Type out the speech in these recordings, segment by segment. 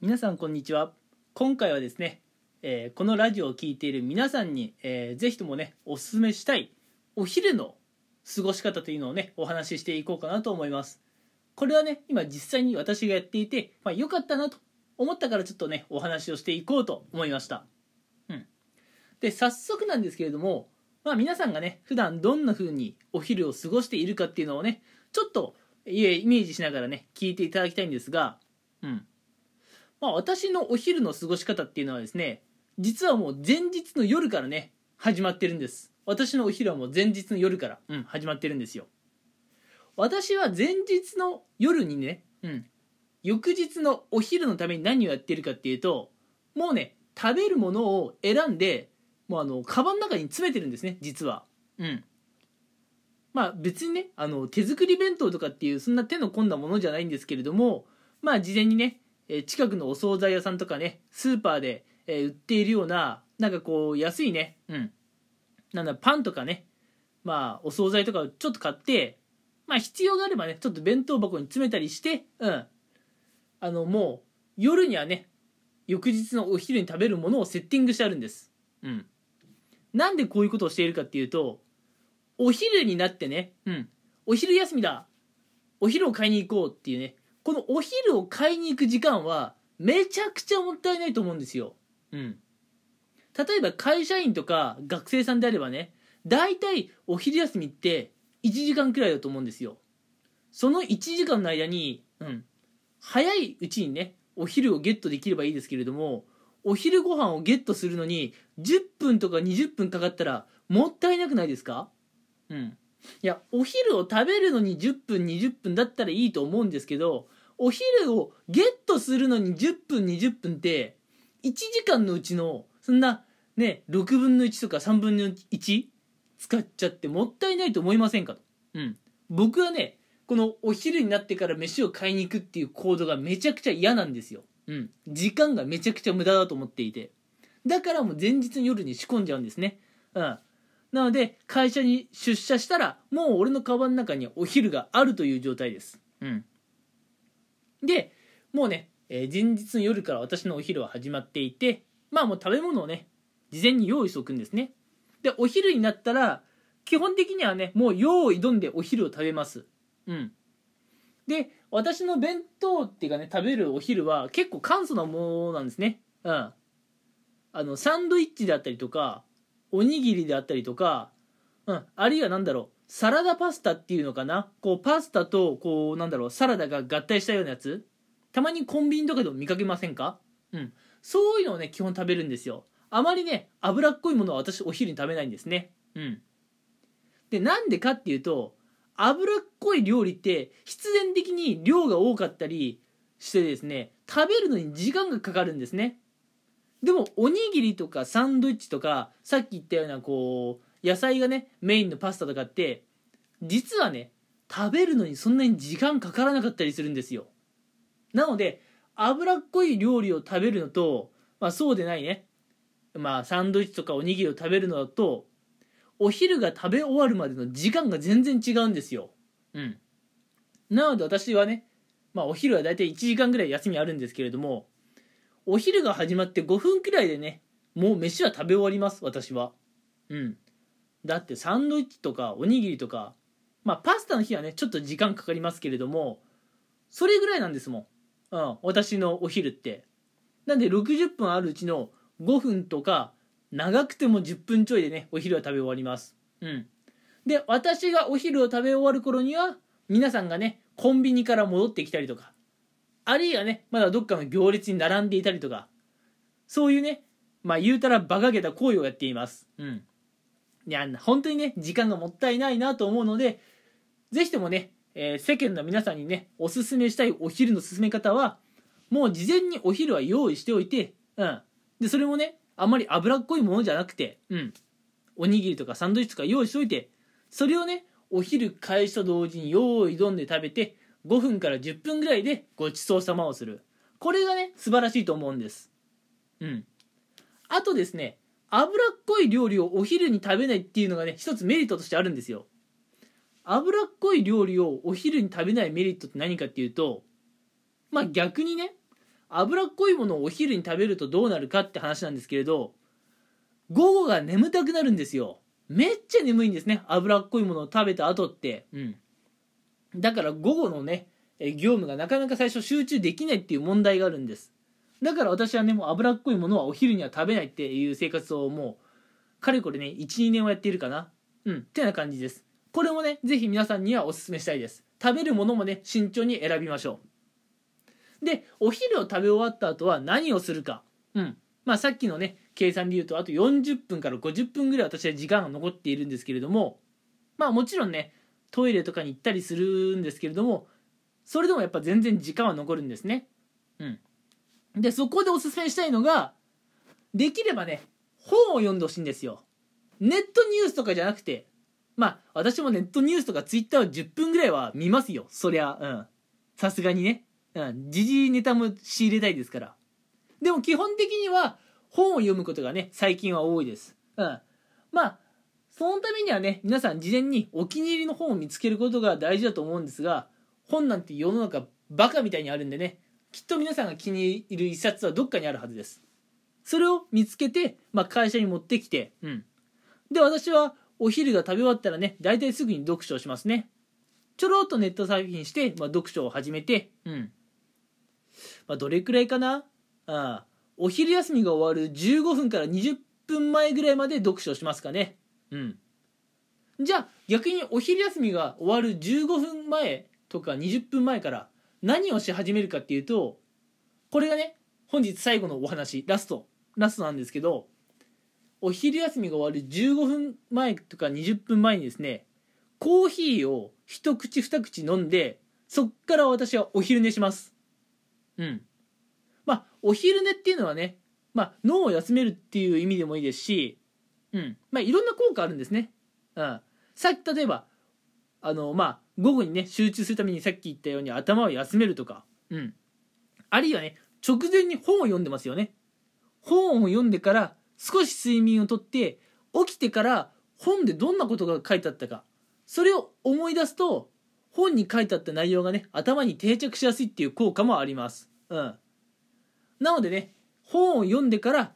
皆さんこんにちは。今回はですね、えーこのラジオを聴いている皆さんに、えーぜひともねおすすめしたいお昼の過ごし方というのをねお話ししていこうかなと思います。これはね今実際に私がやっていて、まあ、良かったなと思ったからちょっとねお話をしていこうと思いました。うん。で早速なんですけれどもまあ皆さんがね普段どんな風にお昼を過ごしているかっていうのをねちょっとイメージしながらね聞いていただきたいんですがうん。まあ、私のお昼の過ごし方っていうのはですね実はもう前日の夜からね始まってるんです。私のお昼はもう前日の夜から、うん、始まってるんですよ。私は前日の夜にね、うん、翌日のお昼のために何をやってるかっていうともうね食べるものを選んでもうあのカバンの中に詰めてるんですね実は。うん。まあ別にねあの手作り弁当とかっていうそんな手の込んだものじゃないんですけれどもまあ事前にねえ近くのお惣菜屋さんとかねスーパーで、え売っているようななんかこう安いねうん。なんだパンとかねまあお惣菜とかをちょっと買ってまあ必要があればねちょっと弁当箱に詰めたりしてうん。あのもう夜にはね翌日のお昼に食べるものをセッティングしてあるんです。うん。なんでこういうことをしているかっていうとお昼になってねうん。お昼休みだ。お昼を買いに行こうっていうねこのお昼を買いに行く時間はめちゃくちゃもったいないと思うんですよ。うん。例えば会社員とか学生さんであればね、大体お昼休みって1時間くらいだと思うんですよ。その1時間の間に、うん。早いうちにね、お昼をゲットできればいいですけれども、お昼ご飯をゲットするのに10分とか20分かかったらもったいなくないですか？うん。いや、お昼を食べるのに10分20分だったらいいと思うんですけど、お昼をゲットするのに10分20分って1時間のうちのそんなね6分の1とか3分の1使っちゃってもったいないと思いませんかと、うん、僕はねこのお昼になってから飯を買いに行くっていう行動がめちゃくちゃ嫌なんですよ、うん、時間がめちゃくちゃ無駄だと思っていて。だからもう前日の夜に仕込んじゃうんですね。うん。なので会社に出社したらもう俺のカバンの中にはお昼があるという状態です。うんでもうね、えー前日の夜から私のお昼は始まっていてまあもう食べ物をね事前に用意しておくんですね。でお昼になったら基本的にはねもう用意どんでお昼を食べます。うん。で私の弁当っていうかね食べるお昼は結構簡素なものなんですね。うん。あのサンドイッチであったりとかおにぎりであったりとかうん。あるいは何だろう。サラダパスタっていうのかな？こうパスタとこうなんだろうサラダが合体したようなやつ？たまにコンビニとかでも見かけませんか？うん。そういうのをね基本食べるんですよ。あまりね脂っこいものは私お昼に食べないんですね。うん。でなんでかっていうと脂っこい料理って必然的に量が多かったりしてですね食べるのに時間がかかるんですね。でもおにぎりとかサンドイッチとかさっき言ったようなこう野菜がねメインのパスタとかって実はね食べるのにそんなに時間かからなかったりするんですよ。なので脂っこい料理を食べるのと、まあ、そうでないね。まあサンドイッチとかおにぎりを食べるのだとお昼が食べ終わるまでの時間が全然違うんですよ。うん。なので私はねまあお昼はだいたい1時間ぐらい休みあるんですけれどもお昼が始まって5分くらいでねもう飯は食べ終わります私は。うん。だってサンドイッチとかおにぎりとかまあパスタの日はねちょっと時間かかりますけれどもそれぐらいなんですもん、うん、私のお昼って。なんで60分あるうちの5分とか長くても10分ちょいでねお昼は食べ終わります。うん。で私がお昼を食べ終わる頃には皆さんがねコンビニから戻ってきたりとかあるいはねまだどっかの行列に並んでいたりとかそういうねまあ言うたら馬鹿げた行為をやっています。うん。いや本当にね時間がもったいないなと思うのでぜひともね、えー世間の皆さんにねおすすめしたいお昼の進め方はもう事前にお昼は用意しておいてうん。でそれもねあんまり脂っこいものじゃなくてうん。おにぎりとかサンドイッチとか用意しておいてそれをねお昼開始と同時に用意どんで食べて5分から10分ぐらいでごちそうさまをする。これがね素晴らしいと思うんです。うん。あとですね脂っこい料理をお昼に食べないっていうのがね一つメリットとしてあるんですよ。脂っこい料理をお昼に食べないメリットって何かっていうとまあ逆にね脂っこいものをお昼に食べるとどうなるかって話なんですけれど午後が眠たくなるんですよ。めっちゃ眠いんですね。脂っこいものを食べた後って。うん。だから午後のね業務がなかなか最初集中できないっていう問題があるんです。だから私はねもう脂っこいものはお昼には食べないっていう生活をもうかれこれね12年はやっているかな。うん。ってな感じです。これもね是非皆さんにはおすすめしたいです。食べるものもね慎重に選びましょう。でお昼を食べ終わった後は何をするか。うん。まあさっきのね計算で言うとあと40分から50分ぐらい私は時間が残っているんですけれどもまあもちろんねトイレとかに行ったりするんですけれどもそれでもやっぱ全然時間は残るんですね。うんでそこでおすすめしたいのができればね本を読んでほしいんですよ。ネットニュースとかじゃなくてまあ私もネットニュースとかツイッターを10分ぐらいは見ますよ。そりゃうん。さすがにね。うん。時事ネタも仕入れたいですから。でも基本的には本を読むことがね最近は多いです。うん。まあそのためにはね皆さん事前にお気に入りの本を見つけることが大事だと思うんですが本なんて世の中バカみたいにあるんでね。きっと皆さんが気に入る一冊はどっかにあるはずです。それを見つけて、まあ、会社に持ってきて、うん、で私はお昼が食べ終わったらね大体すぐに読書をしますね。ちょろっとネットサーフィンして、まあ、読書を始めて、うん。まあ、どれくらいかな？あお昼休みが終わる15分から20分前ぐらいまで読書をしますかね。うん。じゃあ逆にお昼休みが終わる15分前とか20分前から何をし始めるかっていうとこれがね本日最後のお話ラストラストなんですけどお昼休みが終わる15分前とか20分前にですねコーヒーを一口二口飲んでそっから私はお昼寝します。うん。まあお昼寝っていうのはね、まあ、脳を休めるっていう意味でもいいですしうん。まあいろんな効果あるんですね。うん。さっき例えばあのまあ午後にね集中するためにさっき言ったように頭を休めるとか。うん。あるいはね直前に本を読んでますよね。本を読んでから少し睡眠をとって起きてから本でどんなことが書いてあったか。それを思い出すと本に書いてあった内容がね頭に定着しやすいっていう効果もあります。うん。なのでね本を読んでから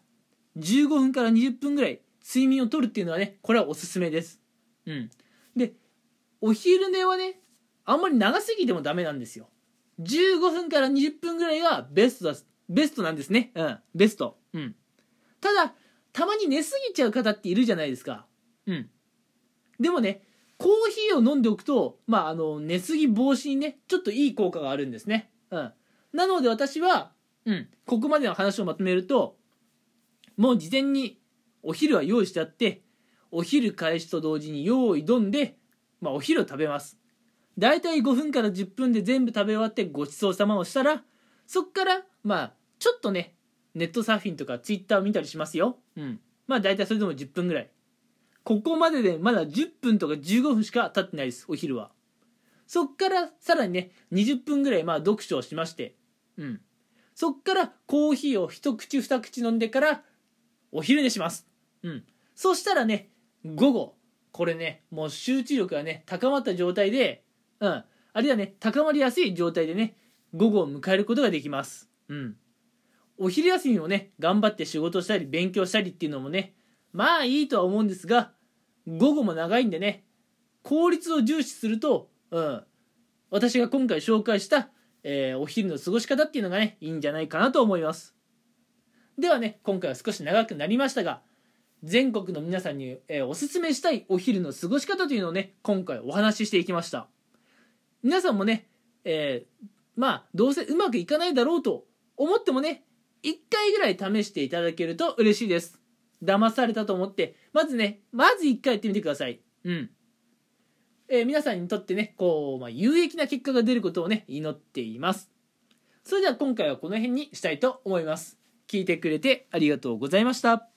15分から20分ぐらい睡眠をとるっていうのはねこれはおすすめです。うん。でお昼寝はねあんまり長すぎてもダメなんですよ。15分から20分ぐらいがベストだベストなんですね。うん。ベスト。うん。ただたまに寝すぎちゃう方っているじゃないですか。うん。でもねコーヒーを飲んでおくとまああの寝すぎ防止にねちょっといい効果があるんですね。うん。なので私はうん。ここまでの話をまとめるともう事前にお昼は用意してあってお昼開始と同時に用意どんで、まあ、お昼を食べます。だいたい5分から10分で全部食べ終わってごちそうさまをしたらそっからまあちょっとねネットサーフィンとかツイッターを見たりしますよ。うん。まあ大体それでも10分ぐらい。ここまででまだ10分とか15分しか経ってないですお昼は。そっからさらにね20分ぐらいまあ読書をしまして。うん。そっからコーヒーを一口二口飲んでからお昼寝します。うん。そしたらね午後これねもう集中力がね高まった状態でうん。あるいはね高まりやすい状態でね午後を迎えることができます。うん。お昼休みもね頑張って仕事したり勉強したりっていうのもねまあいいとは思うんですが午後も長いんでね効率を重視すると、うん、私が今回紹介した、えー、お昼の過ごし方っていうのがねいいんじゃないかなと思います。ではね今回は少し長くなりましたが全国の皆さんに、えー、おすすめしたいお昼の過ごし方というのをね今回お話ししていきました。皆さんもね、えー、まあどうせうまくいかないだろうと思ってもね1回ぐらい試していただけると嬉しいです。騙されたと思ってまずねまず1回やってみてください。うん。えー、皆さんにとってねこう、まあ、有益な結果が出ることをね祈っています。それでは今回はこの辺にしたいと思います。聞いてくれてありがとうございました。